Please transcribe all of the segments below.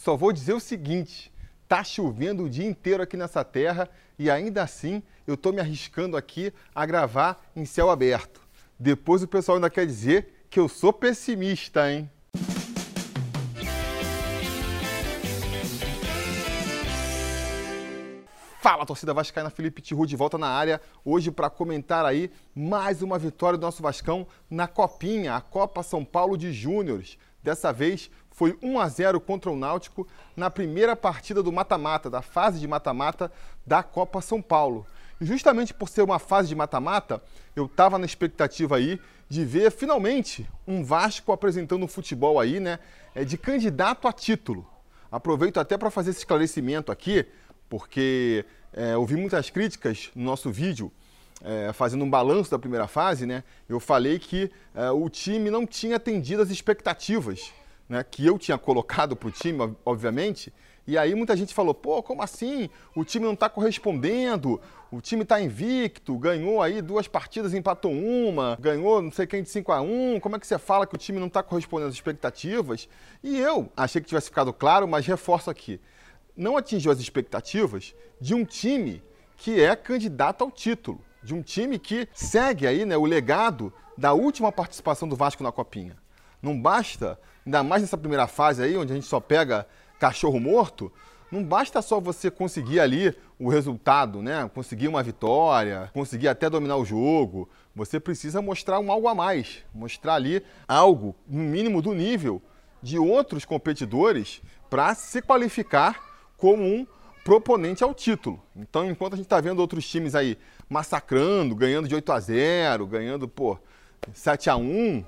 Só vou dizer o seguinte: tá chovendo o dia inteiro aqui nessa terra e ainda assim eu tô me arriscando aqui a gravar em céu aberto. Depois o pessoal ainda quer dizer que eu sou pessimista, hein? Fala, torcida vascaína, Felipe Tiru de volta na área, hoje para comentar aí mais uma vitória do nosso Vascão na Copinha, a Copa São Paulo de Júniores. Dessa vez foi 1 a 0 contra o Náutico na primeira partida do mata-mata, da fase de mata-mata da Copa São Paulo. E justamente por ser uma fase de mata-mata, eu estava na expectativa aí de ver finalmente um Vasco apresentando um futebol aí, né, é, de candidato a título. Aproveito até para fazer esse esclarecimento aqui porque é, ouvi muitas críticas no nosso vídeo, é, fazendo um balanço da primeira fase, né? Eu falei que é, o time não tinha atendido as expectativas né, que eu tinha colocado para o time, obviamente. E aí muita gente falou, pô, como assim? O time não está correspondendo, o time está invicto, ganhou aí duas partidas, empatou uma, ganhou não sei quem de 5 a 1 como é que você fala que o time não está correspondendo às expectativas? E eu achei que tivesse ficado claro, mas reforço aqui não atingiu as expectativas de um time que é candidato ao título, de um time que segue aí né, o legado da última participação do Vasco na Copinha. Não basta, ainda mais nessa primeira fase aí, onde a gente só pega cachorro morto, não basta só você conseguir ali o resultado, né? Conseguir uma vitória, conseguir até dominar o jogo. Você precisa mostrar um algo a mais, mostrar ali algo, no mínimo do nível de outros competidores para se qualificar como um proponente ao título. Então, enquanto a gente está vendo outros times aí massacrando, ganhando de 8 a 0, ganhando, pô, 7 a 1,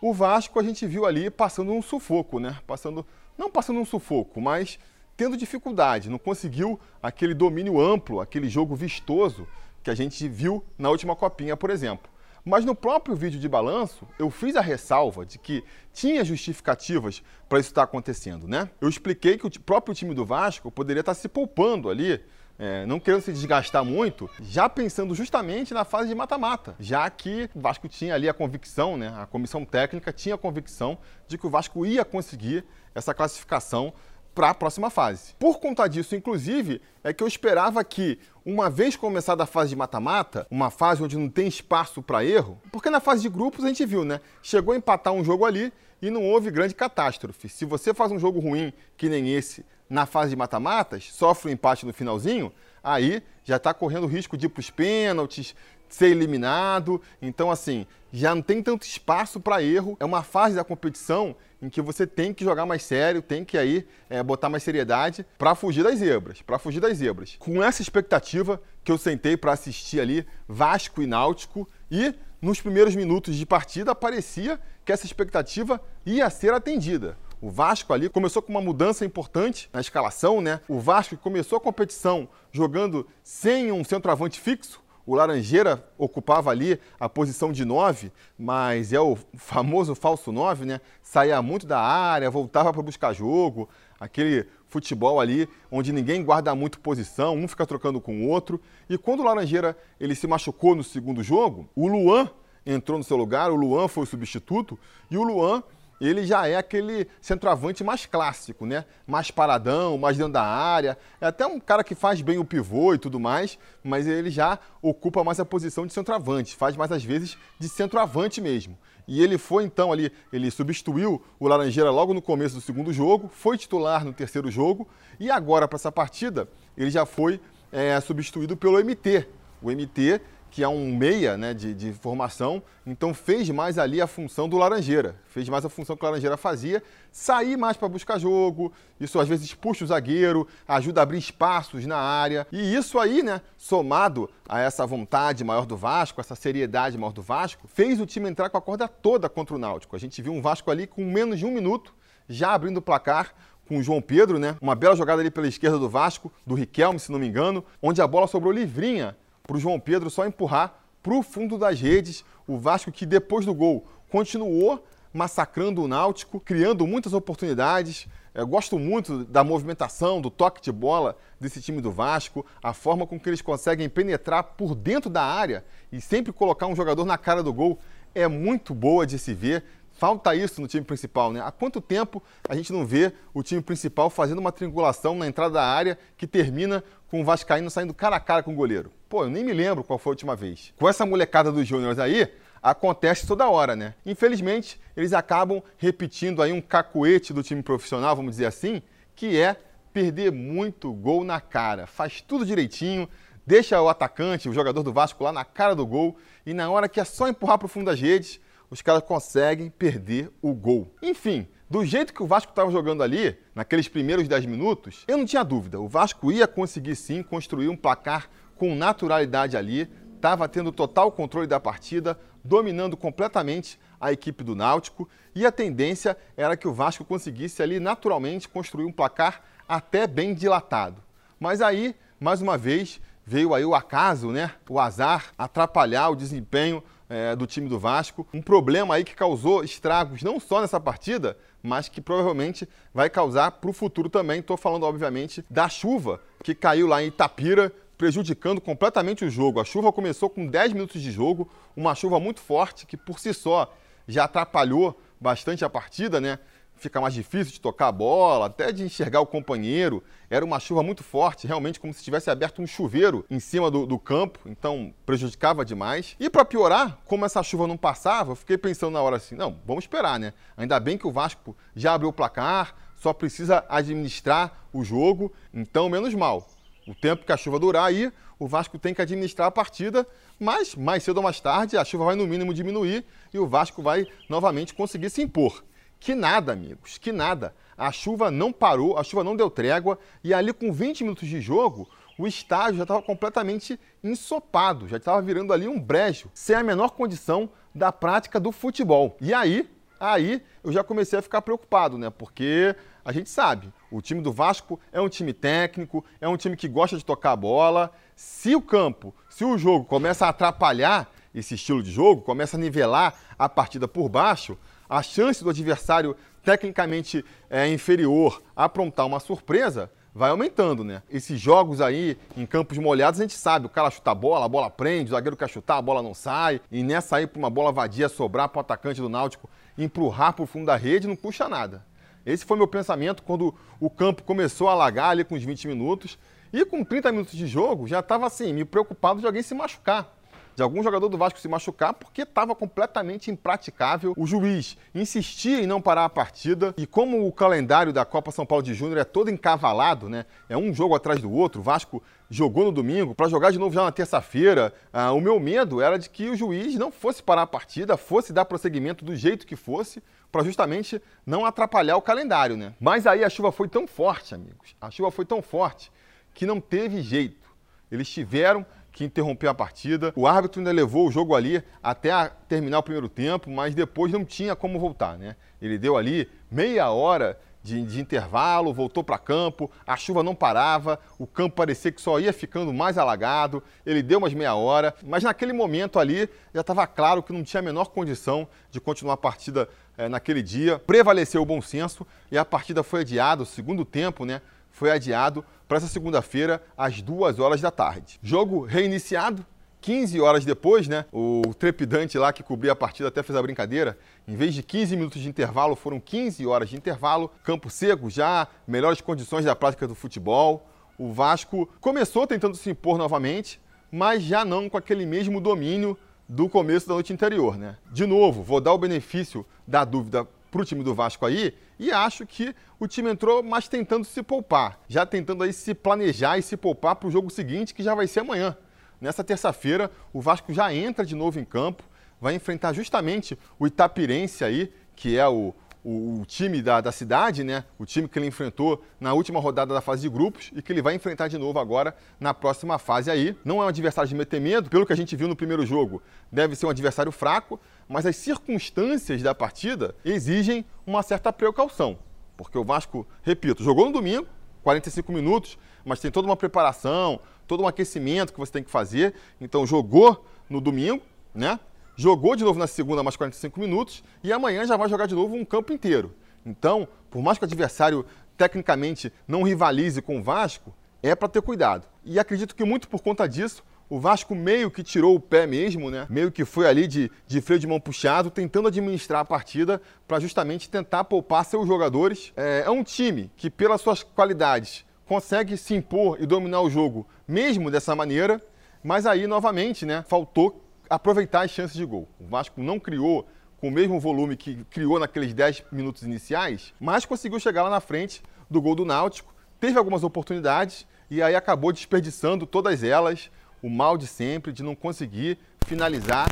o Vasco a gente viu ali passando um sufoco, né? Passando, não passando um sufoco, mas tendo dificuldade, não conseguiu aquele domínio amplo, aquele jogo vistoso que a gente viu na última copinha, por exemplo. Mas no próprio vídeo de balanço, eu fiz a ressalva de que tinha justificativas para isso estar acontecendo, né? Eu expliquei que o próprio time do Vasco poderia estar se poupando ali, é, não querendo se desgastar muito, já pensando justamente na fase de mata-mata, já que o Vasco tinha ali a convicção, né? A comissão técnica tinha a convicção de que o Vasco ia conseguir essa classificação para a próxima fase. Por conta disso, inclusive, é que eu esperava que, uma vez começada a fase de mata-mata, uma fase onde não tem espaço para erro, porque na fase de grupos a gente viu, né? Chegou a empatar um jogo ali e não houve grande catástrofe. Se você faz um jogo ruim que nem esse na fase de mata-matas, sofre um empate no finalzinho, aí já está correndo risco de ir para os pênaltis, ser eliminado. Então, assim, já não tem tanto espaço para erro. É uma fase da competição em que você tem que jogar mais sério, tem que aí é, botar mais seriedade para fugir das zebras, para fugir das zebras. Com essa expectativa que eu sentei para assistir ali Vasco e Náutico e nos primeiros minutos de partida parecia que essa expectativa ia ser atendida. O Vasco ali começou com uma mudança importante na escalação, né? O Vasco começou a competição jogando sem um centroavante fixo, o Laranjeira ocupava ali a posição de 9, mas é o famoso falso 9, né? Saía muito da área, voltava para buscar jogo, aquele futebol ali onde ninguém guarda muito posição, um fica trocando com o outro. E quando o Laranjeira ele se machucou no segundo jogo, o Luan entrou no seu lugar, o Luan foi o substituto e o Luan ele já é aquele centroavante mais clássico, né? Mais paradão, mais dentro da área. É até um cara que faz bem o pivô e tudo mais, mas ele já ocupa mais a posição de centroavante, faz mais às vezes de centroavante mesmo. E ele foi então ali, ele substituiu o Laranjeira logo no começo do segundo jogo, foi titular no terceiro jogo e agora para essa partida ele já foi é, substituído pelo MT. O MT que é um meia né, de, de, formação, então fez mais ali a função do Laranjeira, fez mais a função que o Laranjeira fazia, sair mais para buscar jogo, isso às vezes puxa o zagueiro, ajuda a abrir espaços na área, e isso aí, né, somado a essa vontade maior do Vasco, essa seriedade maior do Vasco, fez o time entrar com a corda toda contra o Náutico. A gente viu um Vasco ali com menos de um minuto, já abrindo o placar, com o João Pedro, né? Uma bela jogada ali pela esquerda do Vasco, do Riquelme, se não me engano, onde a bola sobrou livrinha para o João Pedro só empurrar para o fundo das redes. O Vasco que depois do gol continuou massacrando o Náutico, criando muitas oportunidades. Eu gosto muito da movimentação, do toque de bola desse time do Vasco, a forma com que eles conseguem penetrar por dentro da área e sempre colocar um jogador na cara do gol é muito boa de se ver. Falta isso no time principal, né? Há quanto tempo a gente não vê o time principal fazendo uma triangulação na entrada da área que termina com o Vascaíno saindo cara a cara com o goleiro? Pô, eu nem me lembro qual foi a última vez. Com essa molecada dos Júniors aí, acontece toda hora, né? Infelizmente, eles acabam repetindo aí um cacuete do time profissional, vamos dizer assim, que é perder muito gol na cara. Faz tudo direitinho, deixa o atacante, o jogador do Vasco lá na cara do gol e na hora que é só empurrar para o fundo das redes, os caras conseguem perder o gol. Enfim, do jeito que o Vasco estava jogando ali, naqueles primeiros 10 minutos, eu não tinha dúvida, o Vasco ia conseguir sim construir um placar com naturalidade ali, estava tendo total controle da partida, dominando completamente a equipe do Náutico e a tendência era que o Vasco conseguisse ali naturalmente construir um placar até bem dilatado. Mas aí, mais uma vez, veio aí o acaso, né? O azar atrapalhar o desempenho é, do time do Vasco. Um problema aí que causou estragos não só nessa partida, mas que provavelmente vai causar para o futuro também. Estou falando, obviamente, da chuva que caiu lá em Itapira, prejudicando completamente o jogo. A chuva começou com 10 minutos de jogo, uma chuva muito forte que por si só já atrapalhou bastante a partida, né? Fica mais difícil de tocar a bola, até de enxergar o companheiro. Era uma chuva muito forte, realmente como se tivesse aberto um chuveiro em cima do, do campo, então prejudicava demais. E para piorar, como essa chuva não passava, eu fiquei pensando na hora assim: não, vamos esperar, né? Ainda bem que o Vasco já abriu o placar, só precisa administrar o jogo, então menos mal. O tempo que a chuva durar aí, o Vasco tem que administrar a partida, mas mais cedo ou mais tarde a chuva vai no mínimo diminuir e o Vasco vai novamente conseguir se impor. Que nada, amigos, que nada. A chuva não parou, a chuva não deu trégua e ali com 20 minutos de jogo, o estádio já estava completamente ensopado, já estava virando ali um brejo, sem a menor condição da prática do futebol. E aí, aí eu já comecei a ficar preocupado, né? Porque a gente sabe, o time do Vasco é um time técnico, é um time que gosta de tocar a bola. Se o campo, se o jogo começa a atrapalhar esse estilo de jogo, começa a nivelar a partida por baixo, a chance do adversário tecnicamente é, inferior aprontar uma surpresa vai aumentando, né? Esses jogos aí em campos molhados, a gente sabe, o cara chuta a bola, a bola prende, o zagueiro quer chutar, a bola não sai, e nessa aí para uma bola vadia sobrar para o atacante do Náutico empurrar para o fundo da rede não puxa nada. Esse foi meu pensamento quando o campo começou a alagar ali com os 20 minutos, e com 30 minutos de jogo já estava assim, me preocupado de alguém se machucar de algum jogador do Vasco se machucar porque estava completamente impraticável. O juiz insistia em não parar a partida e como o calendário da Copa São Paulo de Júnior é todo encavalado, né? É um jogo atrás do outro. O Vasco jogou no domingo para jogar de novo já na terça-feira. Ah, o meu medo era de que o juiz não fosse parar a partida, fosse dar prosseguimento do jeito que fosse, para justamente não atrapalhar o calendário, né? Mas aí a chuva foi tão forte, amigos. A chuva foi tão forte que não teve jeito. Eles tiveram que interrompeu a partida. O árbitro ainda levou o jogo ali até terminar o primeiro tempo, mas depois não tinha como voltar, né? Ele deu ali meia hora de, de intervalo, voltou para campo, a chuva não parava, o campo parecia que só ia ficando mais alagado, ele deu umas meia hora, mas naquele momento ali já estava claro que não tinha a menor condição de continuar a partida é, naquele dia. Prevaleceu o bom senso e a partida foi adiada, o segundo tempo, né? Foi adiado para essa segunda-feira, às duas horas da tarde. Jogo reiniciado, 15 horas depois, né? O trepidante lá que cobria a partida até fez a brincadeira. Em vez de 15 minutos de intervalo, foram 15 horas de intervalo. Campo seco já, melhores condições da prática do futebol. O Vasco começou tentando se impor novamente, mas já não com aquele mesmo domínio do começo da noite anterior, né? De novo, vou dar o benefício da dúvida para o time do Vasco aí e acho que o time entrou mais tentando se poupar, já tentando aí se planejar e se poupar para o jogo seguinte, que já vai ser amanhã. Nessa terça-feira, o Vasco já entra de novo em campo, vai enfrentar justamente o Itapirense aí, que é o, o, o, time da, da cidade, né? O time que ele enfrentou na última rodada da fase de grupos e que ele vai enfrentar de novo agora na próxima fase aí. Não é um adversário de meter medo, pelo que a gente viu no primeiro jogo, deve ser um adversário fraco, mas as circunstâncias da partida exigem uma certa precaução. Porque o Vasco, repito, jogou no domingo, 45 minutos, mas tem toda uma preparação, todo um aquecimento que você tem que fazer. Então jogou no domingo, né? jogou de novo na segunda mais 45 minutos e amanhã já vai jogar de novo um campo inteiro. Então, por mais que o adversário tecnicamente não rivalize com o Vasco, é para ter cuidado. E acredito que muito por conta disso, o Vasco meio que tirou o pé mesmo, né? Meio que foi ali de, de freio de mão puxado, tentando administrar a partida para justamente tentar poupar seus jogadores. É, é um time que, pelas suas qualidades, consegue se impor e dominar o jogo, mesmo dessa maneira, mas aí, novamente, né, faltou aproveitar as chances de gol. O Vasco não criou com o mesmo volume que criou naqueles 10 minutos iniciais, mas conseguiu chegar lá na frente do gol do Náutico, teve algumas oportunidades e aí acabou desperdiçando todas elas o mal de sempre, de não conseguir finalizar,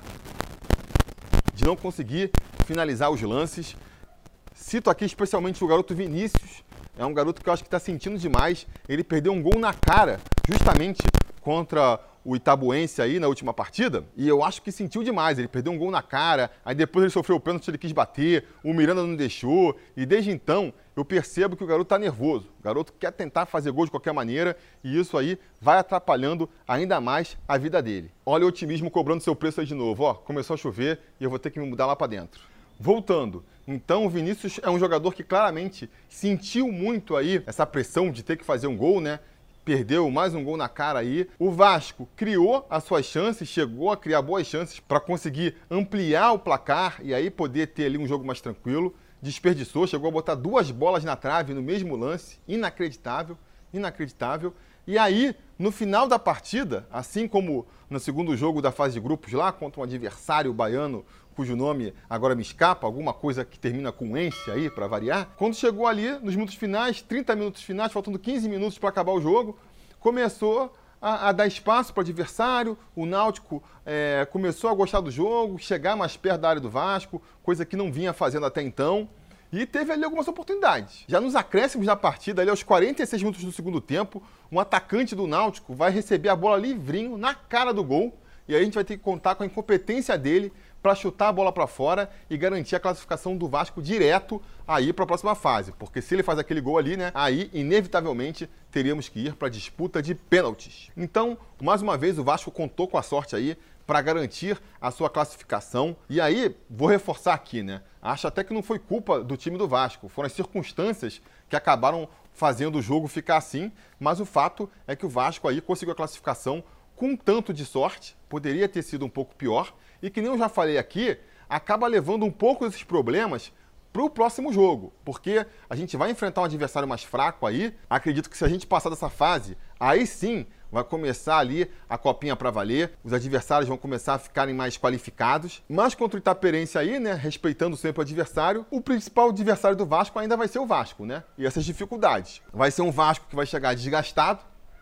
de não conseguir finalizar os lances. Cito aqui especialmente o garoto Vinícius, é um garoto que eu acho que está sentindo demais. Ele perdeu um gol na cara, justamente contra o Itabuense aí na última partida, e eu acho que sentiu demais. Ele perdeu um gol na cara, aí depois ele sofreu o pênalti, ele quis bater, o Miranda não deixou, e desde então eu percebo que o garoto está nervoso. O garoto quer tentar fazer gol de qualquer maneira, e isso aí vai atrapalhando ainda mais a vida dele. Olha o otimismo cobrando seu preço aí de novo. Ó, começou a chover e eu vou ter que me mudar lá para dentro. Voltando, então o Vinícius é um jogador que claramente sentiu muito aí essa pressão de ter que fazer um gol, né? Perdeu mais um gol na cara aí. O Vasco criou as suas chances, chegou a criar boas chances para conseguir ampliar o placar e aí poder ter ali um jogo mais tranquilo. Desperdiçou, chegou a botar duas bolas na trave no mesmo lance, inacreditável, inacreditável. E aí, no final da partida, assim como no segundo jogo da fase de grupos lá, contra um adversário baiano cujo nome agora me escapa, alguma coisa que termina com ence aí, para variar. Quando chegou ali, nos minutos finais, 30 minutos finais, faltando 15 minutos para acabar o jogo, começou a, a dar espaço para o adversário, o Náutico é, começou a gostar do jogo, chegar mais perto da área do Vasco, coisa que não vinha fazendo até então. E teve ali algumas oportunidades. Já nos acréscimos da partida, ali aos 46 minutos do segundo tempo, um atacante do Náutico vai receber a bola livrinho na cara do gol. E aí a gente vai ter que contar com a incompetência dele para chutar a bola para fora e garantir a classificação do Vasco direto aí para a próxima fase. Porque se ele faz aquele gol ali, né, aí inevitavelmente teríamos que ir para a disputa de pênaltis. Então, mais uma vez o Vasco contou com a sorte aí para garantir a sua classificação. E aí, vou reforçar aqui, né? Acho até que não foi culpa do time do Vasco, foram as circunstâncias que acabaram fazendo o jogo ficar assim, mas o fato é que o Vasco aí conseguiu a classificação com um tanto de sorte, poderia ter sido um pouco pior, e que nem eu já falei aqui, acaba levando um pouco desses problemas para o próximo jogo, porque a gente vai enfrentar um adversário mais fraco aí. Acredito que se a gente passar dessa fase, aí sim vai começar ali a copinha para valer, os adversários vão começar a ficarem mais qualificados. Mas contra o Itaperense aí, né, respeitando sempre o adversário, o principal adversário do Vasco ainda vai ser o Vasco, né? E essas dificuldades. Vai ser um Vasco que vai chegar desgastado,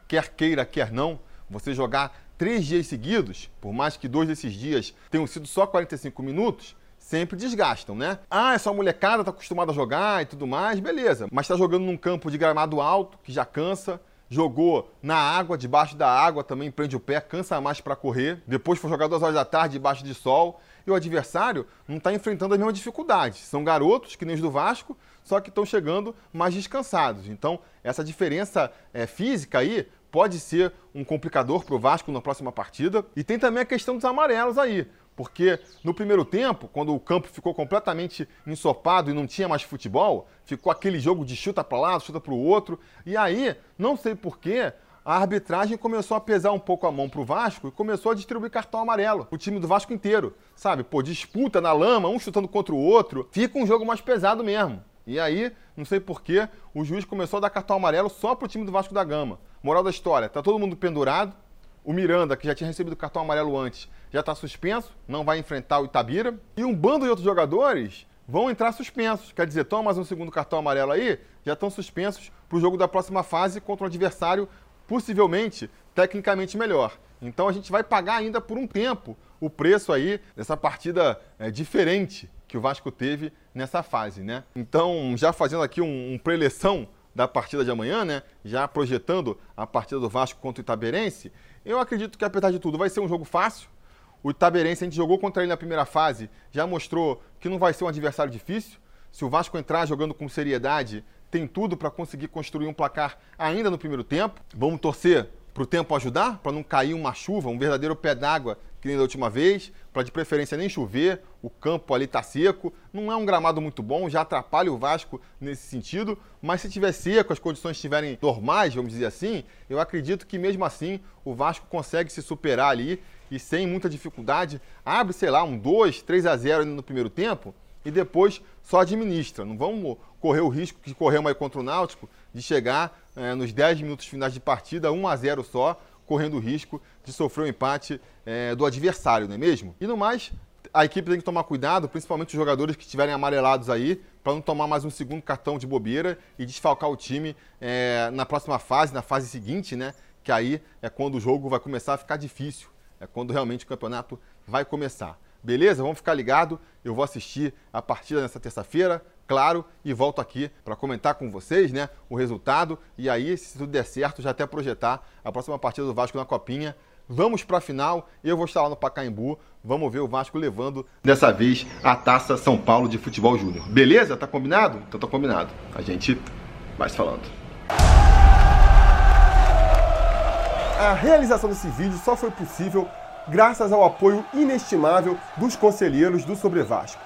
quer queira, quer não. Você jogar três dias seguidos, por mais que dois desses dias tenham sido só 45 minutos, sempre desgastam, né? Ah, essa molecada tá acostumada a jogar e tudo mais, beleza. Mas tá jogando num campo de gramado alto, que já cansa. Jogou na água, debaixo da água, também prende o pé, cansa mais para correr. Depois foi jogar duas horas da tarde, debaixo de sol. E o adversário não está enfrentando as mesmas dificuldades. São garotos, que nem os do Vasco, só que estão chegando mais descansados. Então, essa diferença é, física aí pode ser um complicador para o Vasco na próxima partida. E tem também a questão dos amarelos aí. Porque no primeiro tempo, quando o campo ficou completamente ensopado e não tinha mais futebol, ficou aquele jogo de chuta para lá, chuta para o outro. E aí, não sei porquê, a arbitragem começou a pesar um pouco a mão pro Vasco e começou a distribuir cartão amarelo. O time do Vasco inteiro, sabe? Pô, disputa na lama, um chutando contra o outro. Fica um jogo mais pesado mesmo. E aí, não sei porquê, o juiz começou a dar cartão amarelo só pro time do Vasco da Gama. Moral da história, tá todo mundo pendurado. O Miranda, que já tinha recebido cartão amarelo antes, já está suspenso, não vai enfrentar o Itabira. E um bando de outros jogadores vão entrar suspensos. Quer dizer, toma mais um segundo cartão amarelo aí, já estão suspensos para o jogo da próxima fase contra um adversário possivelmente tecnicamente melhor. Então a gente vai pagar ainda por um tempo o preço aí dessa partida é, diferente que o Vasco teve nessa fase, né? Então, já fazendo aqui um, um preleção da partida de amanhã, né? Já projetando a partida do Vasco contra o Itaberense, eu acredito que, apesar de tudo, vai ser um jogo fácil. O Itaberense, a gente jogou contra ele na primeira fase, já mostrou que não vai ser um adversário difícil. Se o Vasco entrar jogando com seriedade, tem tudo para conseguir construir um placar ainda no primeiro tempo. Vamos torcer para o tempo ajudar, para não cair uma chuva, um verdadeiro pé d'água que nem da última vez, para de preferência nem chover, o campo ali está seco, não é um gramado muito bom, já atrapalha o Vasco nesse sentido, mas se tiver seco, as condições estiverem normais, vamos dizer assim, eu acredito que mesmo assim o Vasco consegue se superar ali e sem muita dificuldade, abre, sei lá, um 2, 3 a 0 no primeiro tempo e depois só administra. Não vamos correr o risco que corremos aí contra o Náutico de chegar é, nos 10 minutos finais de partida 1 a 0 só, correndo o risco de sofrer o um empate é, do adversário, não é mesmo? E no mais, a equipe tem que tomar cuidado, principalmente os jogadores que estiverem amarelados aí, para não tomar mais um segundo cartão de bobeira e desfalcar o time é, na próxima fase, na fase seguinte, né? Que aí é quando o jogo vai começar a ficar difícil. É quando realmente o campeonato vai começar. Beleza? Vamos ficar ligado. Eu vou assistir a partida nessa terça-feira, claro, e volto aqui para comentar com vocês, né, o resultado e aí, se tudo der certo, já até projetar a próxima partida do Vasco na Copinha. Vamos para a final, eu vou estar lá no Pacaembu, vamos ver o Vasco levando dessa vez a Taça São Paulo de Futebol Júnior. Beleza? Tá combinado? Então tá combinado. A gente vai se falando. A realização desse vídeo só foi possível graças ao apoio inestimável dos conselheiros do Sobre Vasco.